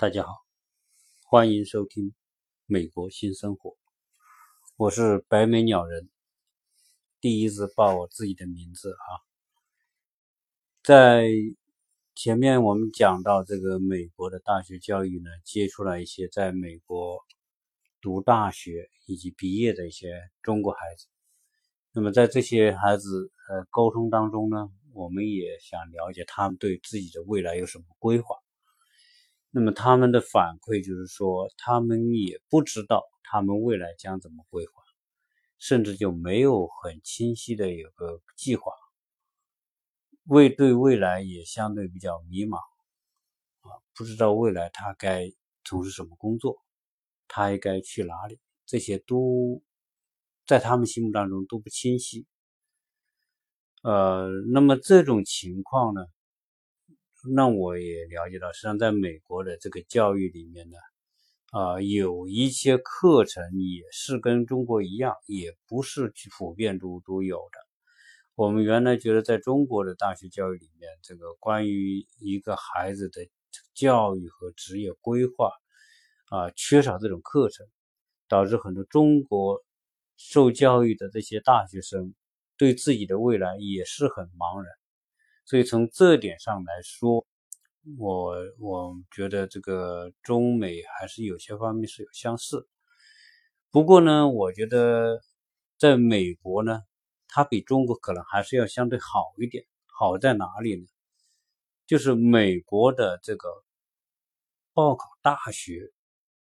大家好，欢迎收听《美国新生活》。我是白眉鸟人，第一次报我自己的名字啊。在前面我们讲到这个美国的大学教育呢，接触了一些在美国读大学以及毕业的一些中国孩子。那么在这些孩子呃沟通当中呢，我们也想了解他们对自己的未来有什么规划。那么他们的反馈就是说，他们也不知道他们未来将怎么规划，甚至就没有很清晰的有个计划，未对未来也相对比较迷茫，啊，不知道未来他该从事什么工作，他应该去哪里，这些都在他们心目当中都不清晰。呃，那么这种情况呢？那我也了解到，实际上在美国的这个教育里面呢，啊，有一些课程也是跟中国一样，也不是普遍都都有的。我们原来觉得，在中国的大学教育里面，这个关于一个孩子的教育和职业规划，啊，缺少这种课程，导致很多中国受教育的这些大学生对自己的未来也是很茫然。所以从这点上来说，我我觉得这个中美还是有些方面是有相似。不过呢，我觉得在美国呢，它比中国可能还是要相对好一点。好在哪里呢？就是美国的这个报考大学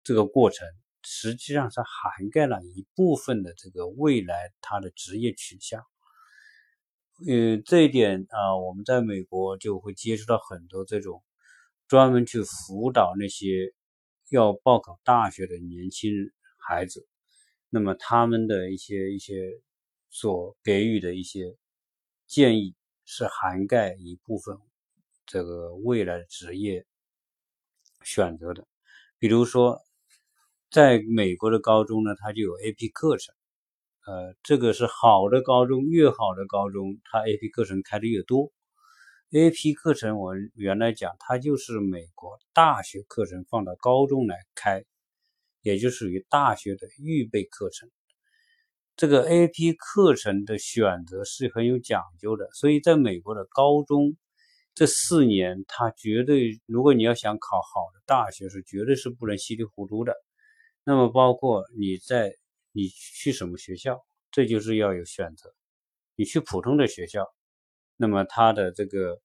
这个过程，实际上是涵盖了一部分的这个未来他的职业取向。嗯，这一点啊，我们在美国就会接触到很多这种专门去辅导那些要报考大学的年轻孩子，那么他们的一些一些所给予的一些建议是涵盖一部分这个未来职业选择的，比如说在美国的高中呢，它就有 AP 课程。呃，这个是好的高中，越好的高中，它 AP 课程开的越多。AP 课程我原来讲，它就是美国大学课程放到高中来开，也就属于大学的预备课程。这个 AP 课程的选择是很有讲究的，所以在美国的高中这四年，它绝对，如果你要想考好的大学，是绝对是不能稀里糊涂的。那么包括你在。你去什么学校，这就是要有选择。你去普通的学校，那么他的这个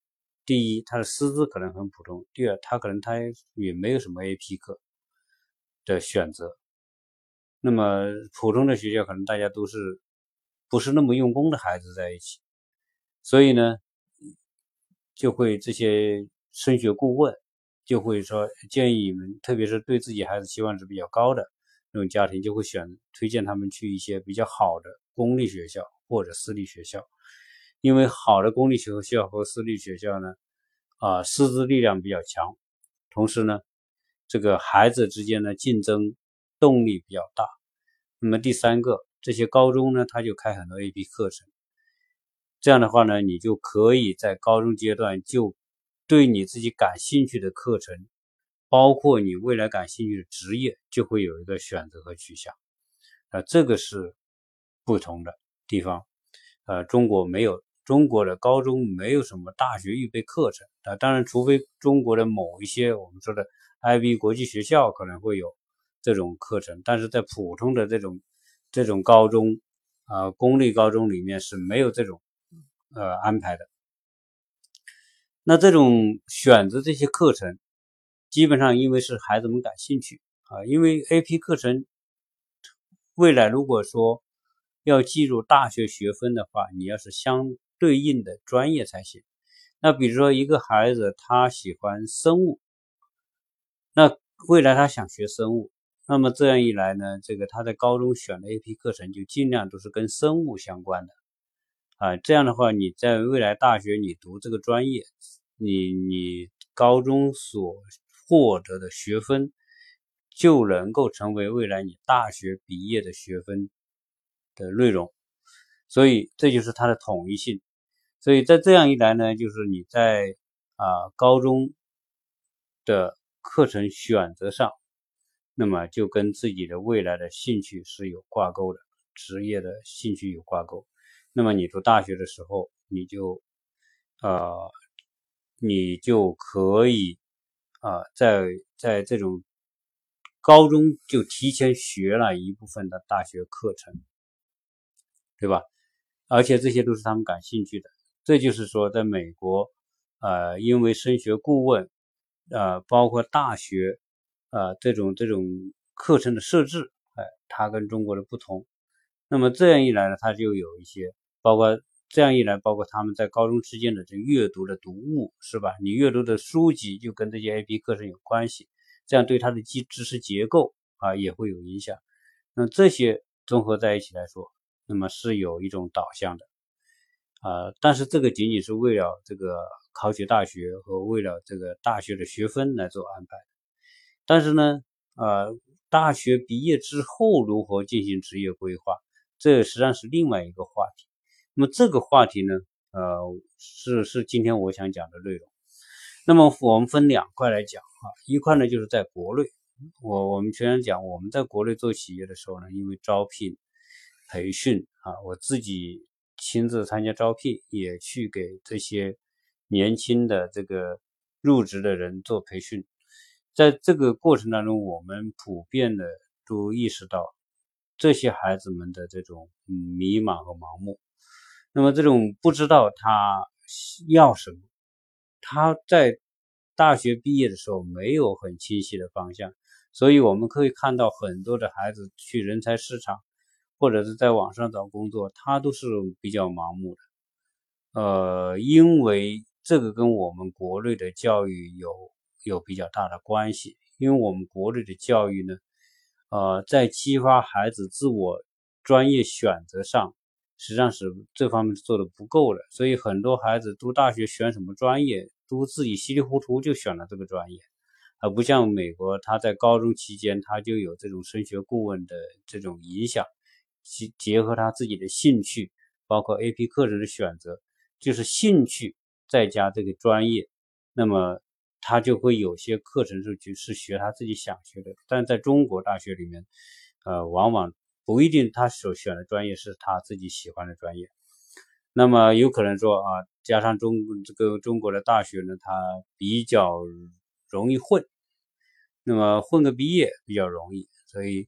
第一，他的师资可能很普通；第二，他可能他也没有什么 AP 课的选择。那么普通的学校可能大家都是不是那么用功的孩子在一起，所以呢，就会这些升学顾问就会说建议你们，特别是对自己孩子期望值比较高的。那种家庭就会选推荐他们去一些比较好的公立学校或者私立学校，因为好的公立学校和私立学校呢，啊，师资力量比较强，同时呢，这个孩子之间的竞争动力比较大。那么第三个，这些高中呢，他就开很多 AP 课程，这样的话呢，你就可以在高中阶段就对你自己感兴趣的课程。包括你未来感兴趣的职业，就会有一个选择和取向，啊，这个是不同的地方。呃，中国没有中国的高中没有什么大学预备课程啊，当然，除非中国的某一些我们说的 IB 国际学校可能会有这种课程，但是在普通的这种这种高中啊，公立高中里面是没有这种呃安排的。那这种选择这些课程。基本上，因为是孩子们感兴趣啊，因为 AP 课程未来如果说要计入大学学分的话，你要是相对应的专业才行。那比如说一个孩子他喜欢生物，那未来他想学生物，那么这样一来呢，这个他在高中选的 AP 课程就尽量都是跟生物相关的啊。这样的话，你在未来大学你读这个专业，你你高中所获得的学分就能够成为未来你大学毕业的学分的内容，所以这就是它的统一性。所以在这样一来呢，就是你在啊高中的课程选择上，那么就跟自己的未来的兴趣是有挂钩的，职业的兴趣有挂钩。那么你读大学的时候，你就，呃，你就可以啊，在在这种高中就提前学了一部分的大学课程，对吧？而且这些都是他们感兴趣的。这就是说，在美国，呃，因为升学顾问，呃，包括大学，呃，这种这种课程的设置，哎，它跟中国的不同。那么这样一来呢，它就有一些，包括这样一来，包括他们在高中之间的这阅读的读物，是吧？你阅读的书籍就跟这些 A P 课程有关系，这样对他的基知识结构啊也会有影响。那这些综合在一起来说，那么是有一种导向的。啊，但是这个仅仅是为了这个考取大学和为了这个大学的学分来做安排。但是呢，呃，大学毕业之后如何进行职业规划，这实际上是另外一个话题。那么这个话题呢，呃，是是今天我想讲的内容。那么我们分两块来讲啊，一块呢就是在国内，我我们全讲我们在国内做企业的时候呢，因为招聘、培训啊，我自己。亲自参加招聘，也去给这些年轻的这个入职的人做培训。在这个过程当中，我们普遍的都意识到这些孩子们的这种迷茫和盲目。那么，这种不知道他要什么，他在大学毕业的时候没有很清晰的方向，所以我们可以看到很多的孩子去人才市场。或者是在网上找工作，他都是比较盲目的，呃，因为这个跟我们国内的教育有有比较大的关系，因为我们国内的教育呢，呃，在激发孩子自我专业选择上，实际上是这方面做的不够的，所以很多孩子读大学选什么专业，都自己稀里糊涂就选了这个专业，而不像美国，他在高中期间他就有这种升学顾问的这种影响。结结合他自己的兴趣，包括 A P 课程的选择，就是兴趣再加这个专业，那么他就会有些课程是就是学他自己想学的。但在中国大学里面，呃，往往不一定他所选的专业是他自己喜欢的专业。那么有可能说啊，加上中这个中国的大学呢，它比较容易混，那么混个毕业比较容易，所以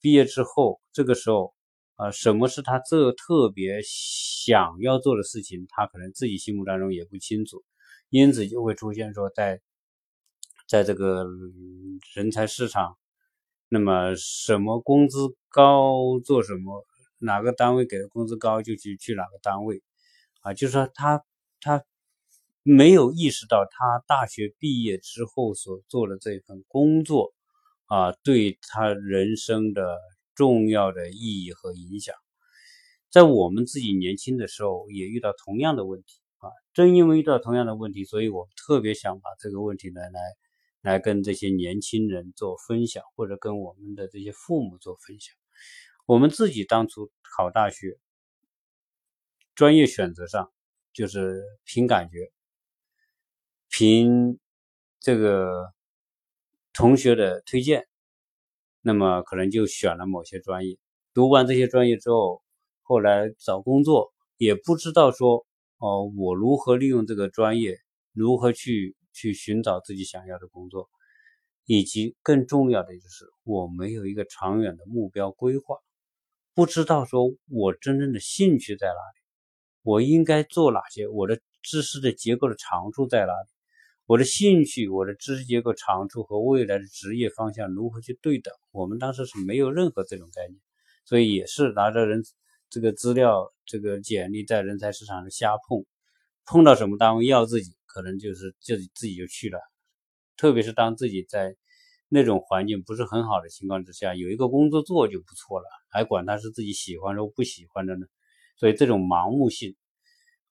毕业之后这个时候。啊，什么是他这特别想要做的事情？他可能自己心目当中也不清楚，因此就会出现说，在在这个人才市场，那么什么工资高做什么，哪个单位给的工资高就去去哪个单位，啊，就是说他他没有意识到他大学毕业之后所做的这份工作啊，对他人生的。重要的意义和影响，在我们自己年轻的时候也遇到同样的问题啊。正因为遇到同样的问题，所以我特别想把这个问题呢来来跟这些年轻人做分享，或者跟我们的这些父母做分享。我们自己当初考大学，专业选择上就是凭感觉，凭这个同学的推荐。那么可能就选了某些专业，读完这些专业之后，后来找工作也不知道说，哦，我如何利用这个专业，如何去去寻找自己想要的工作，以及更重要的就是我没有一个长远的目标规划，不知道说我真正的兴趣在哪里，我应该做哪些，我的知识的结构的长处在哪里。我的兴趣、我的知识结构长处和未来的职业方向如何去对等？我们当时是没有任何这种概念，所以也是拿着人这个资料、这个简历在人才市场上瞎碰，碰到什么单位要自己，可能就是自己自己就去了。特别是当自己在那种环境不是很好的情况之下，有一个工作做就不错了，还管他是自己喜欢或不喜欢的呢？所以这种盲目性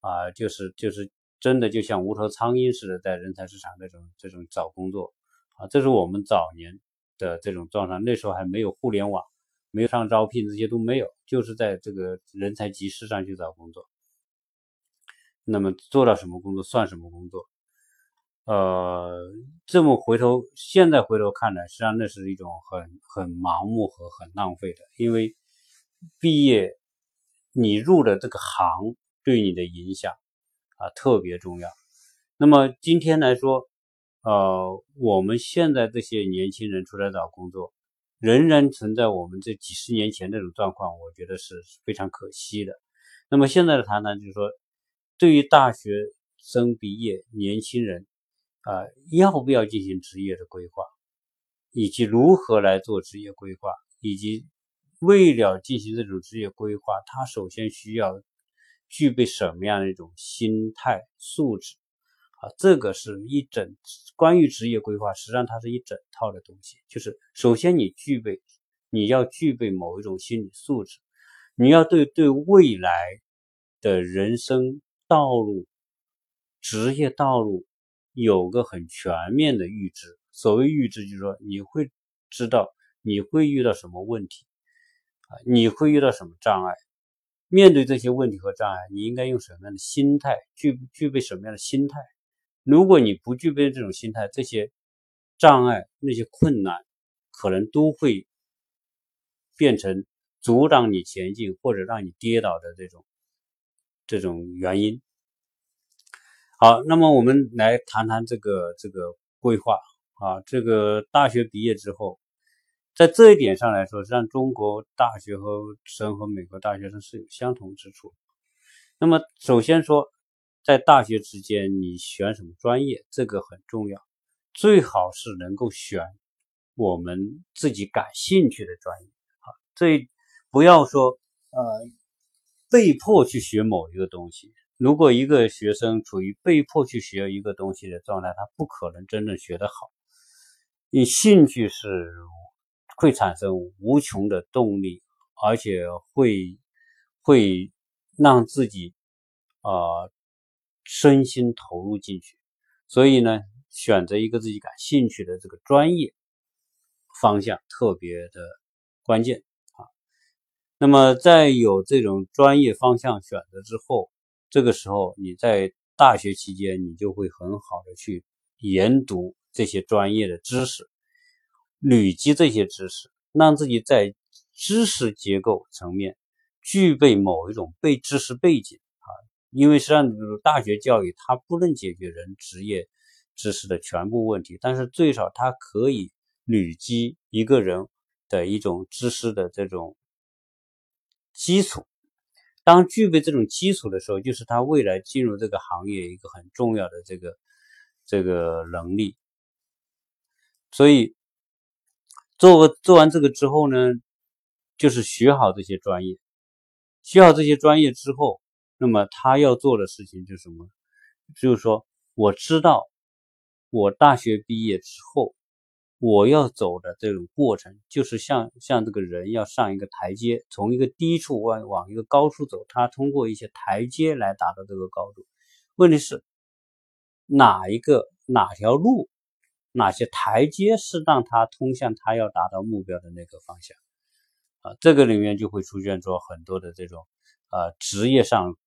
啊，就是就是。真的就像无头苍蝇似的，在人才市场这种这种找工作啊，这是我们早年的这种状态。那时候还没有互联网，没有上招聘，这些都没有，就是在这个人才集市上去找工作。那么做到什么工作算什么工作，呃，这么回头现在回头看来，实际上那是一种很很盲目和很浪费的，因为毕业你入的这个行对你的影响啊特别重要。那么今天来说，呃，我们现在这些年轻人出来找工作，仍然存在我们这几十年前这种状况，我觉得是非常可惜的。那么现在的谈谈就是说，对于大学生毕业年轻人啊，要不要进行职业的规划，以及如何来做职业规划，以及为了进行这种职业规划，他首先需要具备什么样的一种心态素质？啊，这个是一整关于职业规划，实际上它是一整套的东西。就是首先你具备，你要具备某一种心理素质，你要对对未来的人生道路、职业道路有个很全面的预知。所谓预知，就是说你会知道你会遇到什么问题，啊，你会遇到什么障碍。面对这些问题和障碍，你应该用什么样的心态，具具备什么样的心态？如果你不具备这种心态，这些障碍、那些困难，可能都会变成阻挡你前进或者让你跌倒的这种这种原因。好，那么我们来谈谈这个这个规划啊，这个大学毕业之后，在这一点上来说，让中国大学和生和美国大学生是有相同之处。那么首先说。在大学之间，你选什么专业，这个很重要，最好是能够选我们自己感兴趣的专业。啊，这不要说呃被迫去学某一个东西。如果一个学生处于被迫去学一个东西的状态，他不可能真正学得好。你兴趣是会产生无穷的动力，而且会会让自己啊。身心投入进去，所以呢，选择一个自己感兴趣的这个专业方向特别的关键。那么，在有这种专业方向选择之后，这个时候你在大学期间，你就会很好的去研读这些专业的知识，累积这些知识，让自己在知识结构层面具备某一种背知识背景啊。因为实际上，大学教育它不能解决人职业知识的全部问题，但是最少它可以累积一个人的一种知识的这种基础。当具备这种基础的时候，就是他未来进入这个行业一个很重要的这个这个能力。所以，做做完这个之后呢，就是学好这些专业，学好这些专业之后。那么他要做的事情就是什么？就是说，我知道我大学毕业之后，我要走的这种过程，就是像像这个人要上一个台阶，从一个低处往往一个高处走，他通过一些台阶来达到这个高度。问题是哪一个哪条路，哪些台阶是让他通向他要达到目标的那个方向？啊，这个里面就会出现说很多的这种啊职业上。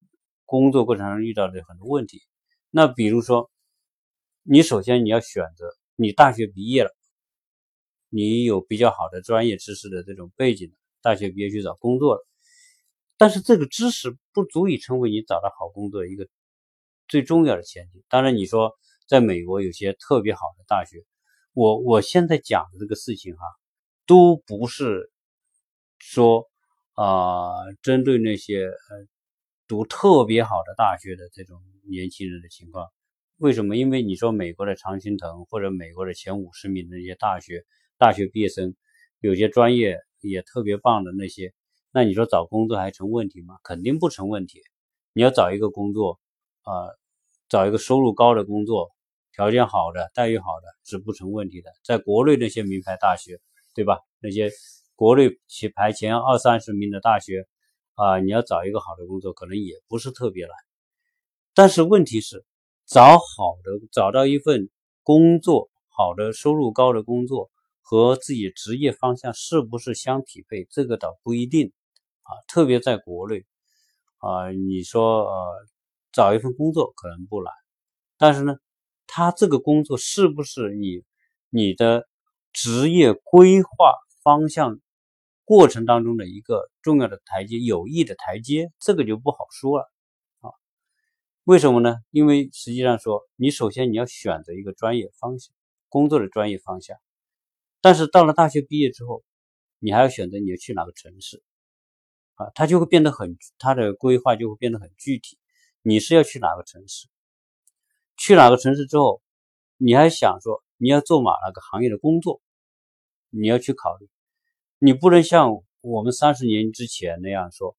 工作过程中遇到的很多问题，那比如说，你首先你要选择，你大学毕业了，你有比较好的专业知识的这种背景，大学毕业去找工作了，但是这个知识不足以成为你找到好工作一个最重要的前提。当然，你说在美国有些特别好的大学，我我现在讲的这个事情哈，都不是说啊针对那些呃。读特别好的大学的这种年轻人的情况，为什么？因为你说美国的常青藤或者美国的前五十名的那些大学大学毕业生，有些专业也特别棒的那些，那你说找工作还成问题吗？肯定不成问题。你要找一个工作，啊，找一个收入高的工作，条件好的、待遇好的是不成问题的。在国内那些名牌大学，对吧？那些国内起排前二三十名的大学。啊，你要找一个好的工作，可能也不是特别难，但是问题是，找好的找到一份工作，好的收入高的工作和自己职业方向是不是相匹配，这个倒不一定啊。特别在国内啊，你说呃，找一份工作可能不难，但是呢，他这个工作是不是你你的职业规划方向过程当中的一个重要的台阶，有益的台阶，这个就不好说了啊。为什么呢？因为实际上说，你首先你要选择一个专业方向，工作的专业方向，但是到了大学毕业之后，你还要选择你要去哪个城市啊，它就会变得很，它的规划就会变得很具体。你是要去哪个城市？去哪个城市之后，你还想说你要做哪哪个行业的工作？你要去考虑，你不能像我们三十年之前那样说，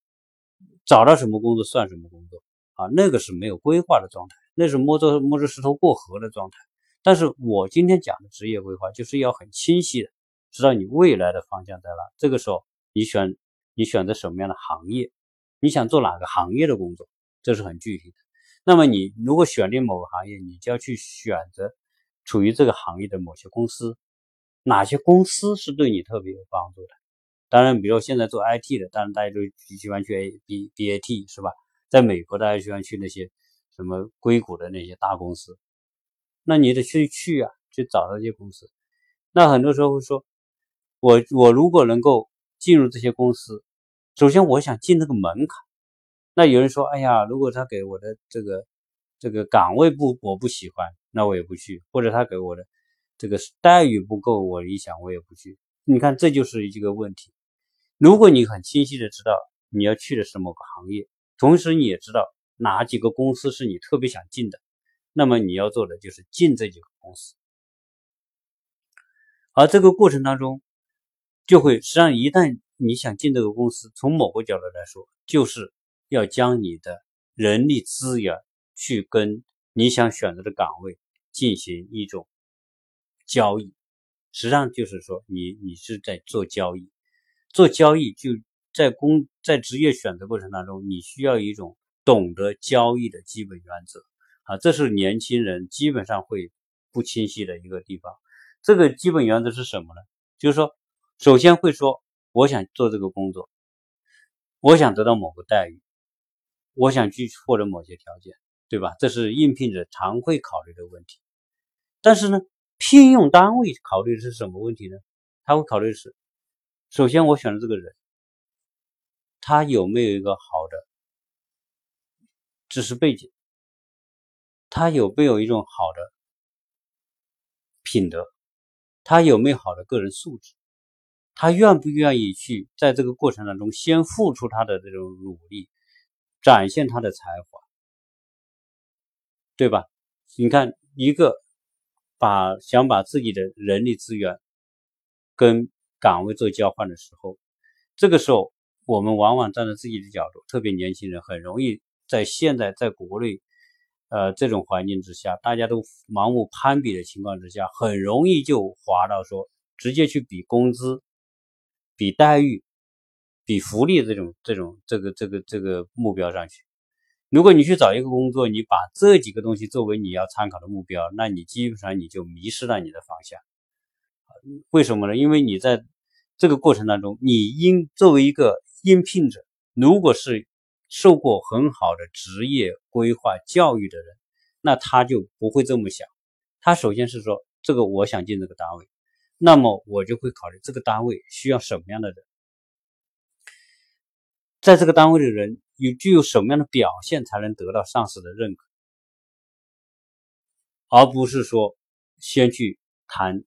找到什么工作算什么工作啊？那个是没有规划的状态，那是摸着摸着石头过河的状态。但是我今天讲的职业规划，就是要很清晰的知道你未来的方向在哪。这个时候，你选你选择什么样的行业，你想做哪个行业的工作，这是很具体的。那么你如果选定某个行业，你就要去选择处于这个行业的某些公司，哪些公司是对你特别有帮助的？当然，比如现在做 IT 的，当然大家都喜欢去 A B B A T 是吧？在美国，大家喜欢去那些什么硅谷的那些大公司，那你得去去啊，去找到这些公司。那很多时候会说，我我如果能够进入这些公司，首先我想进那个门槛。那有人说：“哎呀，如果他给我的这个这个岗位不我不喜欢，那我也不去；或者他给我的这个待遇不够我理想，我也不去。”你看，这就是一个问题。如果你很清晰的知道你要去的是某个行业，同时你也知道哪几个公司是你特别想进的，那么你要做的就是进这几个公司。而这个过程当中，就会实际上一旦你想进这个公司，从某个角度来说，就是。要将你的人力资源去跟你想选择的岗位进行一种交易，实际上就是说你你是在做交易，做交易就在工在职业选择过程当中，你需要一种懂得交易的基本原则啊，这是年轻人基本上会不清晰的一个地方。这个基本原则是什么呢？就是说，首先会说我想做这个工作，我想得到某个待遇。我想去获得某些条件，对吧？这是应聘者常会考虑的问题。但是呢，聘用单位考虑的是什么问题呢？他会考虑的是，首先我选的这个人，他有没有一个好的知识背景？他有没有一种好的品德？他有没有好的个人素质？他愿不愿意去在这个过程当中先付出他的这种努力？展现他的才华，对吧？你看，一个把想把自己的人力资源跟岗位做交换的时候，这个时候我们往往站在自己的角度，特别年轻人很容易在现在在国内，呃这种环境之下，大家都盲目攀比的情况之下，很容易就滑到说直接去比工资、比待遇。比福利这种这种这个这个这个目标上去，如果你去找一个工作，你把这几个东西作为你要参考的目标，那你基本上你就迷失了你的方向。为什么呢？因为你在这个过程当中，你应作为一个应聘者，如果是受过很好的职业规划教育的人，那他就不会这么想。他首先是说，这个我想进这个单位，那么我就会考虑这个单位需要什么样的人。在这个单位的人有具有什么样的表现才能得到上司的认可，而不是说先去谈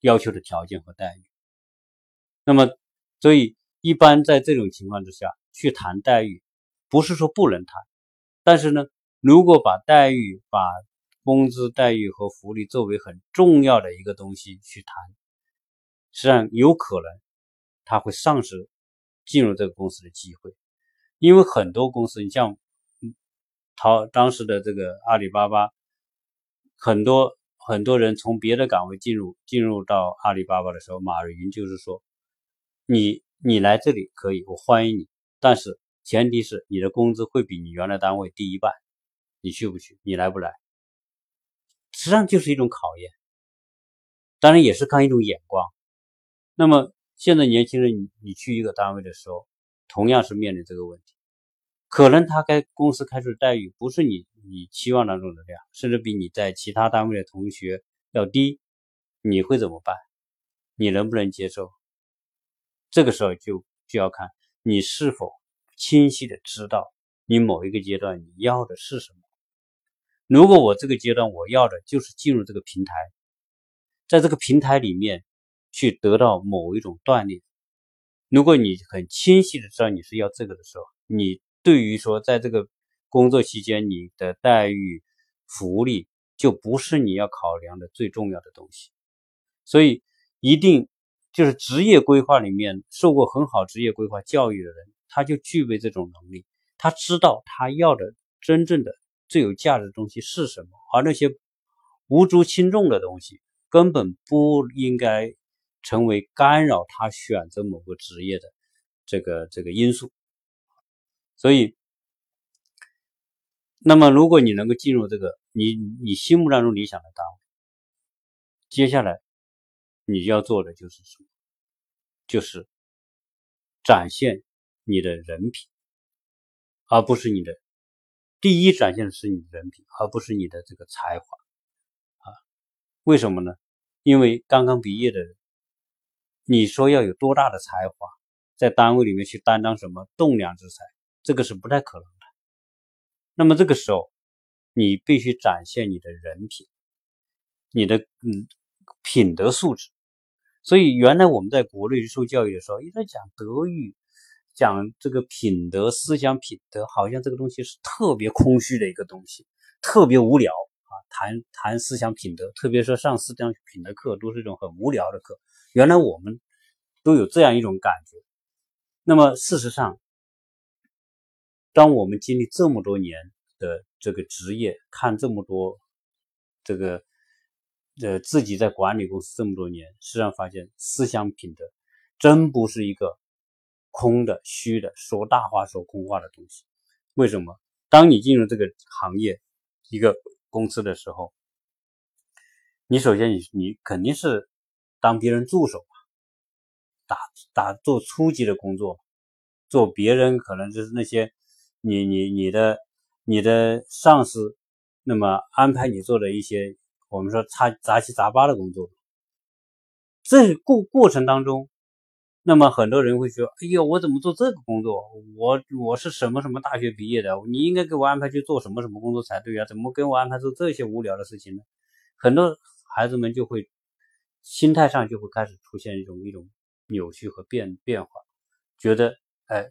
要求的条件和待遇。那么，所以一般在这种情况之下去谈待遇，不是说不能谈，但是呢，如果把待遇、把工资待遇和福利作为很重要的一个东西去谈，实际上有可能他会丧失。进入这个公司的机会，因为很多公司，你像淘当时的这个阿里巴巴，很多很多人从别的岗位进入进入到阿里巴巴的时候，马云就是说，你你来这里可以，我欢迎你，但是前提是你的工资会比你原来单位低一半，你去不去？你来不来？实际上就是一种考验，当然也是看一种眼光。那么。现在年轻人，你你去一个单位的时候，同样是面临这个问题，可能他该公司开出的待遇不是你你期望当中的量，甚至比你在其他单位的同学要低，你会怎么办？你能不能接受？这个时候就就要看你是否清晰的知道你某一个阶段你要的是什么。如果我这个阶段我要的就是进入这个平台，在这个平台里面去得到某一种锻炼。如果你很清晰的知道你是要这个的时候，你对于说在这个工作期间你的待遇、福利就不是你要考量的最重要的东西。所以一定。就是职业规划里面受过很好职业规划教育的人，他就具备这种能力。他知道他要的真正的最有价值的东西是什么，而那些无足轻重的东西根本不应该成为干扰他选择某个职业的这个这个因素。所以，那么如果你能够进入这个你你心目当中理想的单位，接下来。你要做的就是什么？就是展现你的人品，而不是你的第一展现的是你的人品，而不是你的这个才华啊？为什么呢？因为刚刚毕业的人，你说要有多大的才华，在单位里面去担当什么栋梁之才，这个是不太可能的。那么这个时候，你必须展现你的人品，你的嗯品德素质。所以，原来我们在国内受教育的时候，一直讲德育，讲这个品德、思想品德，好像这个东西是特别空虚的一个东西，特别无聊啊！谈谈思想品德，特别是上思想品德课，都是一种很无聊的课。原来我们都有这样一种感觉。那么，事实上，当我们经历这么多年的这个职业，看这么多这个。呃，自己在管理公司这么多年，实际上发现思想品德真不是一个空的、虚的、说大话、说空话的东西。为什么？当你进入这个行业、一个公司的时候，你首先你你肯定是当别人助手嘛，打打做初级的工作，做别人可能就是那些你你你的你的上司，那么安排你做的一些。我们说杂杂七杂八的工作，这过过程当中，那么很多人会说：“哎呦，我怎么做这个工作？我我是什么什么大学毕业的？你应该给我安排去做什么什么工作才对啊？怎么给我安排做这些无聊的事情呢？”很多孩子们就会心态上就会开始出现一种一种扭曲和变变化，觉得哎，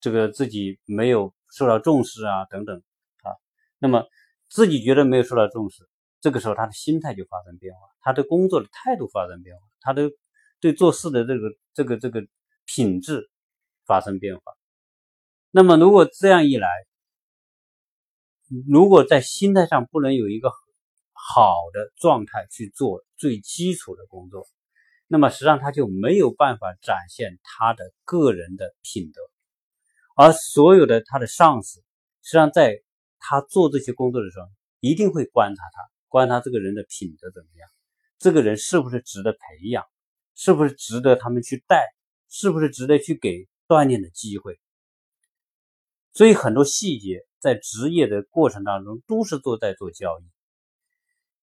这个自己没有受到重视啊，等等啊，那么自己觉得没有受到重视。这个时候，他的心态就发生变化，他的工作的态度发生变化，他的对做事的这个这个这个品质发生变化。那么，如果这样一来，如果在心态上不能有一个好的状态去做最基础的工作，那么实际上他就没有办法展现他的个人的品德，而所有的他的上司，实际上在他做这些工作的时候，一定会观察他。观察这个人的品德怎么样，这个人是不是值得培养，是不是值得他们去带，是不是值得去给锻炼的机会。所以很多细节在职业的过程当中都是做在做交易。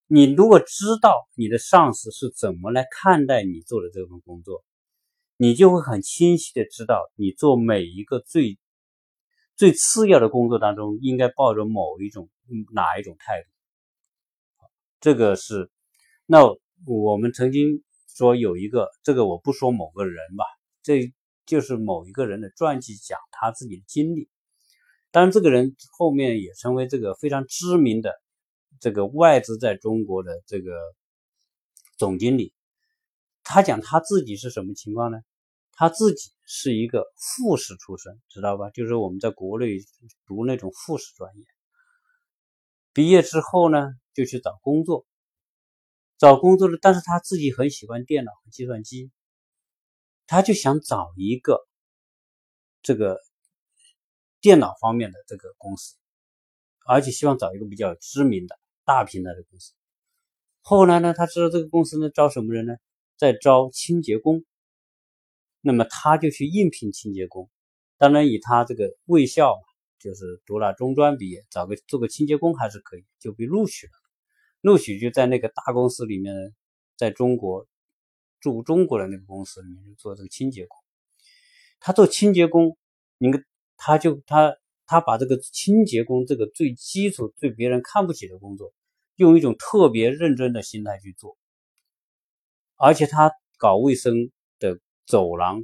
你如果知道你的上司是怎么来看待你做的这份工作，你就会很清晰的知道你做每一个最最次要的工作当中应该抱着某一种哪一种态度。这个是，那我们曾经说有一个，这个我不说某个人吧，这就是某一个人的传记，讲他自己的经历。当然，这个人后面也成为这个非常知名的这个外资在中国的这个总经理。他讲他自己是什么情况呢？他自己是一个复士出身，知道吧？就是我们在国内读那种复士专业。毕业之后呢？就去找工作，找工作了，但是他自己很喜欢电脑和计算机，他就想找一个这个电脑方面的这个公司，而且希望找一个比较知名的大平台的公司。后来呢，他知道这个公司呢招什么人呢？在招清洁工，那么他就去应聘清洁工，当然以他这个卫校嘛就是读了中专毕业，找个做个清洁工还是可以，就被录取了。录取就在那个大公司里面，在中国驻中国的那个公司里面就做这个清洁工。他做清洁工，你看他就他他把这个清洁工这个最基础、最别人看不起的工作，用一种特别认真的心态去做，而且他搞卫生的走廊，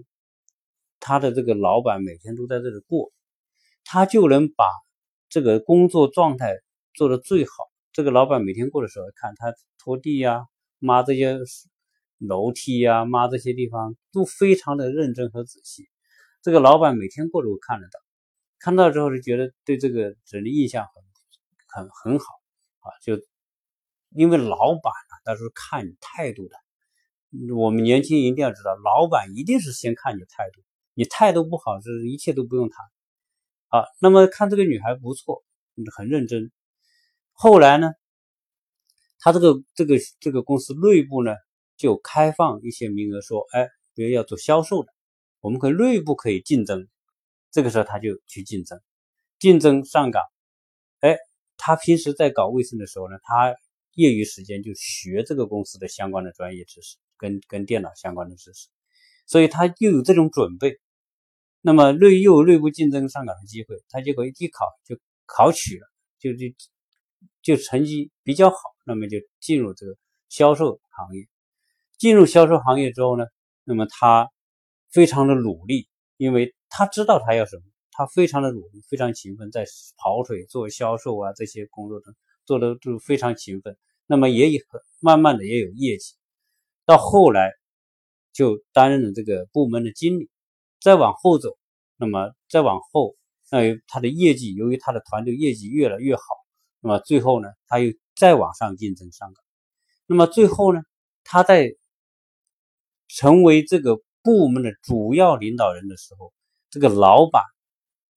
他的这个老板每天都在这里过，他就能把这个工作状态做得最好。这个老板每天过的时候，看他拖地呀、抹这些楼梯呀、抹这些地方，都非常的认真和仔细。这个老板每天过都看得到，看到之后就觉得对这个人的印象很很很好啊！就因为老板呢，他是看你态度的。我们年轻人一定要知道，老板一定是先看你态度，你态度不好，是一切都不用谈。啊，那么看这个女孩不错，很认真。后来呢，他这个这个这个公司内部呢，就开放一些名额，说，哎，比如要做销售的。我们可以内部可以竞争，这个时候他就去竞争，竞争上岗。哎，他平时在搞卫生的时候呢，他业余时间就学这个公司的相关的专业知识，跟跟电脑相关的知识，所以他又有这种准备。那么内又内部竞争上岗的机会，他结果一考就考取了，就就就成绩比较好，那么就进入这个销售行业。进入销售行业之后呢，那么他。非常的努力，因为他知道他要什么，他非常的努力，非常勤奋，在跑腿做销售啊这些工作中做的都非常勤奋。那么也有慢慢的也有业绩，到后来就担任了这个部门的经理。再往后走，那么再往后，那他的业绩由于他的团队业绩越来越好，那么最后呢，他又再往上竞争上岗。那么最后呢，他在成为这个。部门的主要领导人的时候，这个老板，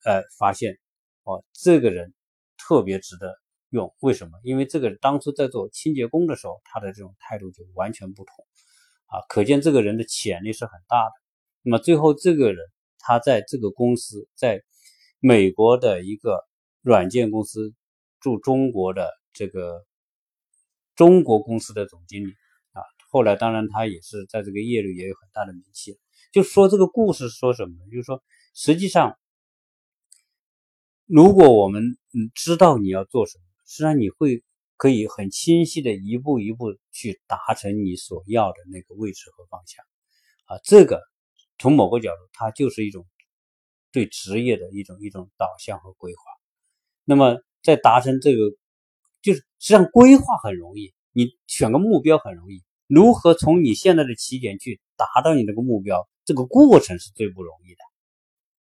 呃，发现哦，这个人特别值得用。为什么？因为这个当初在做清洁工的时候，他的这种态度就完全不同啊，可见这个人的潜力是很大的。那么最后，这个人他在这个公司，在美国的一个软件公司驻中国的这个中国公司的总经理啊。后来，当然他也是在这个业内也有很大的名气。就说这个故事说什么？就是说，实际上，如果我们嗯知道你要做什么，实际上你会可以很清晰的一步一步去达成你所要的那个位置和方向。啊，这个从某个角度，它就是一种对职业的一种一种导向和规划。那么，在达成这个，就是实际上规划很容易，你选个目标很容易。如何从你现在的起点去达到你那个目标，这个过程是最不容易的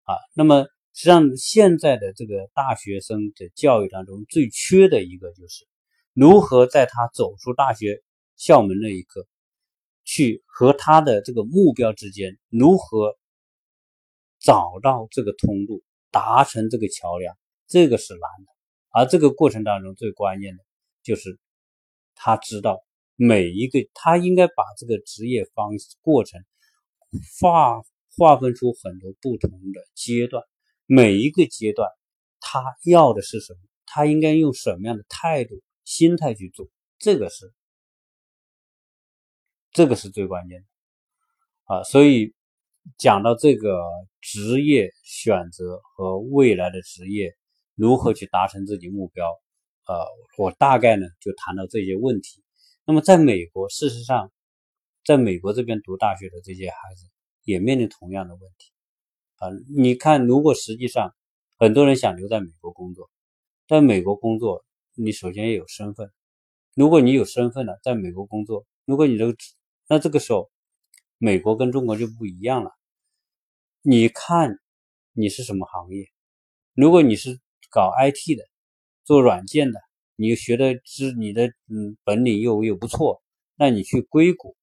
啊。那么实际上现在的这个大学生的教育当中最缺的一个就是如何在他走出大学校门那一刻，去和他的这个目标之间如何找到这个通路，达成这个桥梁，这个是难的。而这个过程当中最关键的就是他知道。每一个他应该把这个职业方过程划划分出很多不同的阶段，每一个阶段他要的是什么？他应该用什么样的态度、心态去做？这个是这个是最关键的啊！所以讲到这个职业选择和未来的职业如何去达成自己目标，呃，我大概呢就谈到这些问题。那么，在美国，事实上，在美国这边读大学的这些孩子也面临同样的问题啊。你看，如果实际上很多人想留在美国工作，在美国工作，你首先要有身份。如果你有身份了，在美国工作，如果你这个，那这个时候，美国跟中国就不一样了。你看，你是什么行业？如果你是搞 IT 的，做软件的。你学的知你的嗯本领又又不错，那你去硅谷，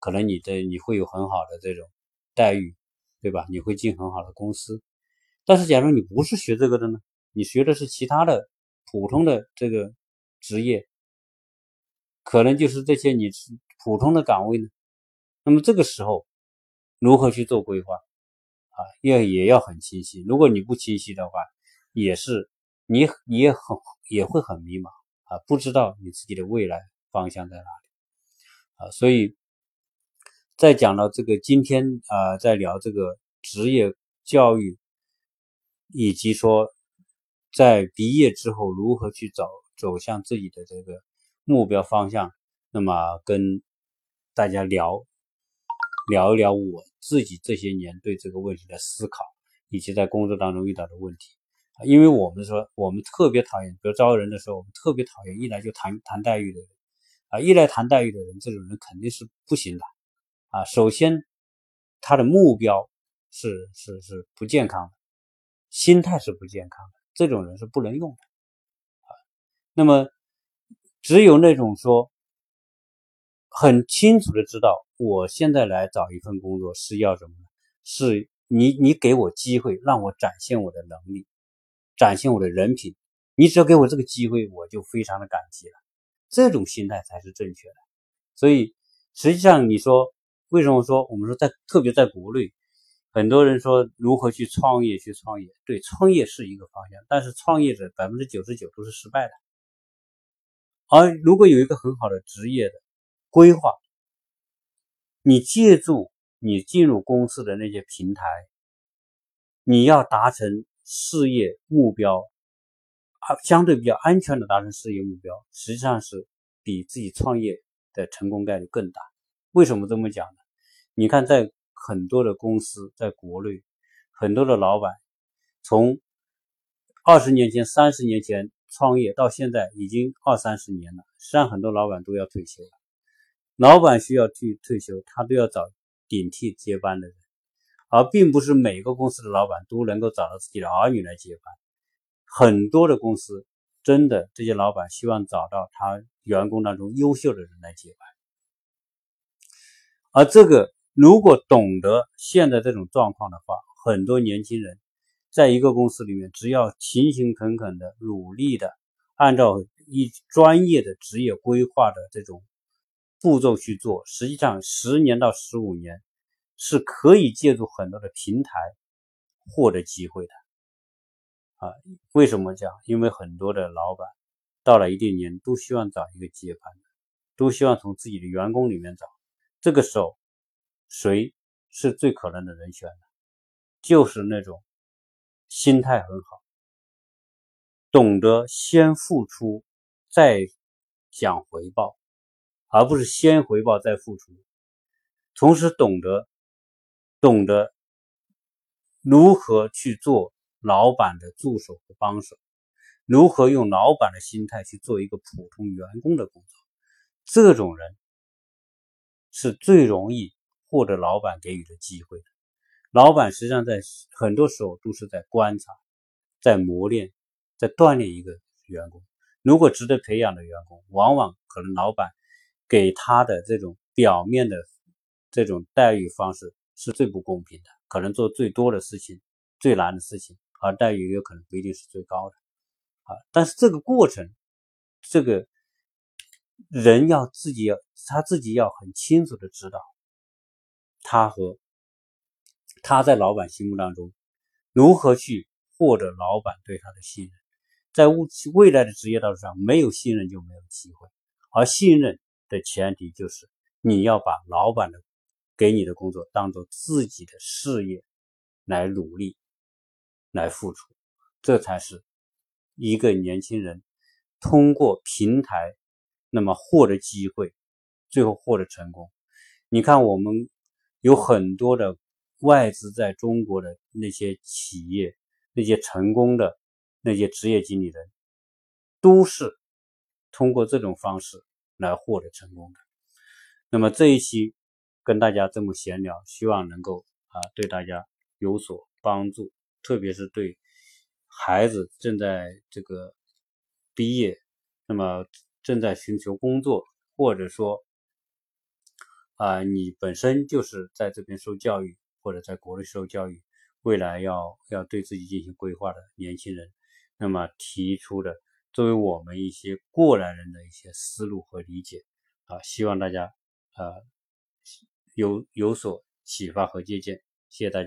可能你的你会有很好的这种待遇，对吧？你会进很好的公司。但是假如你不是学这个的呢？你学的是其他的普通的这个职业，可能就是这些你是普通的岗位呢。那么这个时候如何去做规划啊？要也要很清晰。如果你不清晰的话，也是你你也很也会很迷茫啊，不知道你自己的未来方向在哪里啊。所以，在讲到这个今天啊，在聊这个职业教育，以及说在毕业之后如何去走走向自己的这个目标方向，那么跟大家聊聊一聊我自己这些年对这个问题的思考。以及在工作当中遇到的问题啊，因为我们说我们特别讨厌，比如招人的时候，我们特别讨厌一来就谈谈待遇的人啊，一来谈待遇的人，这种人肯定是不行的啊。首先，他的目标是是是不健康的，心态是不健康的，这种人是不能用的啊。那么，只有那种说很清楚的知道，我现在来找一份工作是要什么呢？是。你你给我机会，让我展现我的能力，展现我的人品。你只要给我这个机会，我就非常的感激了。这种心态才是正确的。所以，实际上你说为什么说我们说在特别在国内，很多人说如何去创业去创业？对，创业是一个方向，但是创业者百分之九十九都是失败的。而如果有一个很好的职业的规划，你借助。你进入公司的那些平台，你要达成事业目标，啊，相对比较安全的达成事业目标，实际上是比自己创业的成功概率更大。为什么这么讲呢？你看，在很多的公司，在国内，很多的老板从二十年前、三十年前创业到现在，已经二三十年了。实际上，很多老板都要退休了。老板需要去退休，他都要找。顶替接班的人，而并不是每个公司的老板都能够找到自己的儿女来接班。很多的公司真的这些老板希望找到他员工当中优秀的人来接班。而这个如果懂得现在这种状况的话，很多年轻人在一个公司里面，只要勤勤恳恳的、努力的，按照一专业的职业规划的这种。步骤去做，实际上十年到十五年是可以借助很多的平台获得机会的啊。为什么讲？因为很多的老板到了一定年都希望找一个接盘的，都希望从自己的员工里面找。这个时候，谁是最可能的人选呢？就是那种心态很好，懂得先付出再讲回报。而不是先回报再付出，同时懂得懂得如何去做老板的助手和帮手，如何用老板的心态去做一个普通员工的工作，这种人是最容易获得老板给予的机会的。老板实际上在很多时候都是在观察、在磨练、在锻炼一个员工。如果值得培养的员工，往往可能老板。给他的这种表面的这种待遇方式是最不公平的，可能做最多的事情、最难的事情，而待遇有可能不一定是最高的啊。但是这个过程，这个人要自己要他自己要很清楚的知道，他和他在老板心目当中如何去获得老板对他的信任，在未未来的职业道路上，没有信任就没有机会，而信任。的前提就是你要把老板的给你的工作当做自己的事业来努力来付出，这才是一个年轻人通过平台那么获得机会，最后获得成功。你看，我们有很多的外资在中国的那些企业，那些成功的那些职业经理人，都是通过这种方式。来获得成功的。那么这一期跟大家这么闲聊，希望能够啊对大家有所帮助，特别是对孩子正在这个毕业，那么正在寻求工作，或者说啊你本身就是在这边受教育，或者在国内受教育，未来要要对自己进行规划的年轻人，那么提出的。作为我们一些过来人的一些思路和理解啊，希望大家呃有有所启发和借鉴，谢谢大家。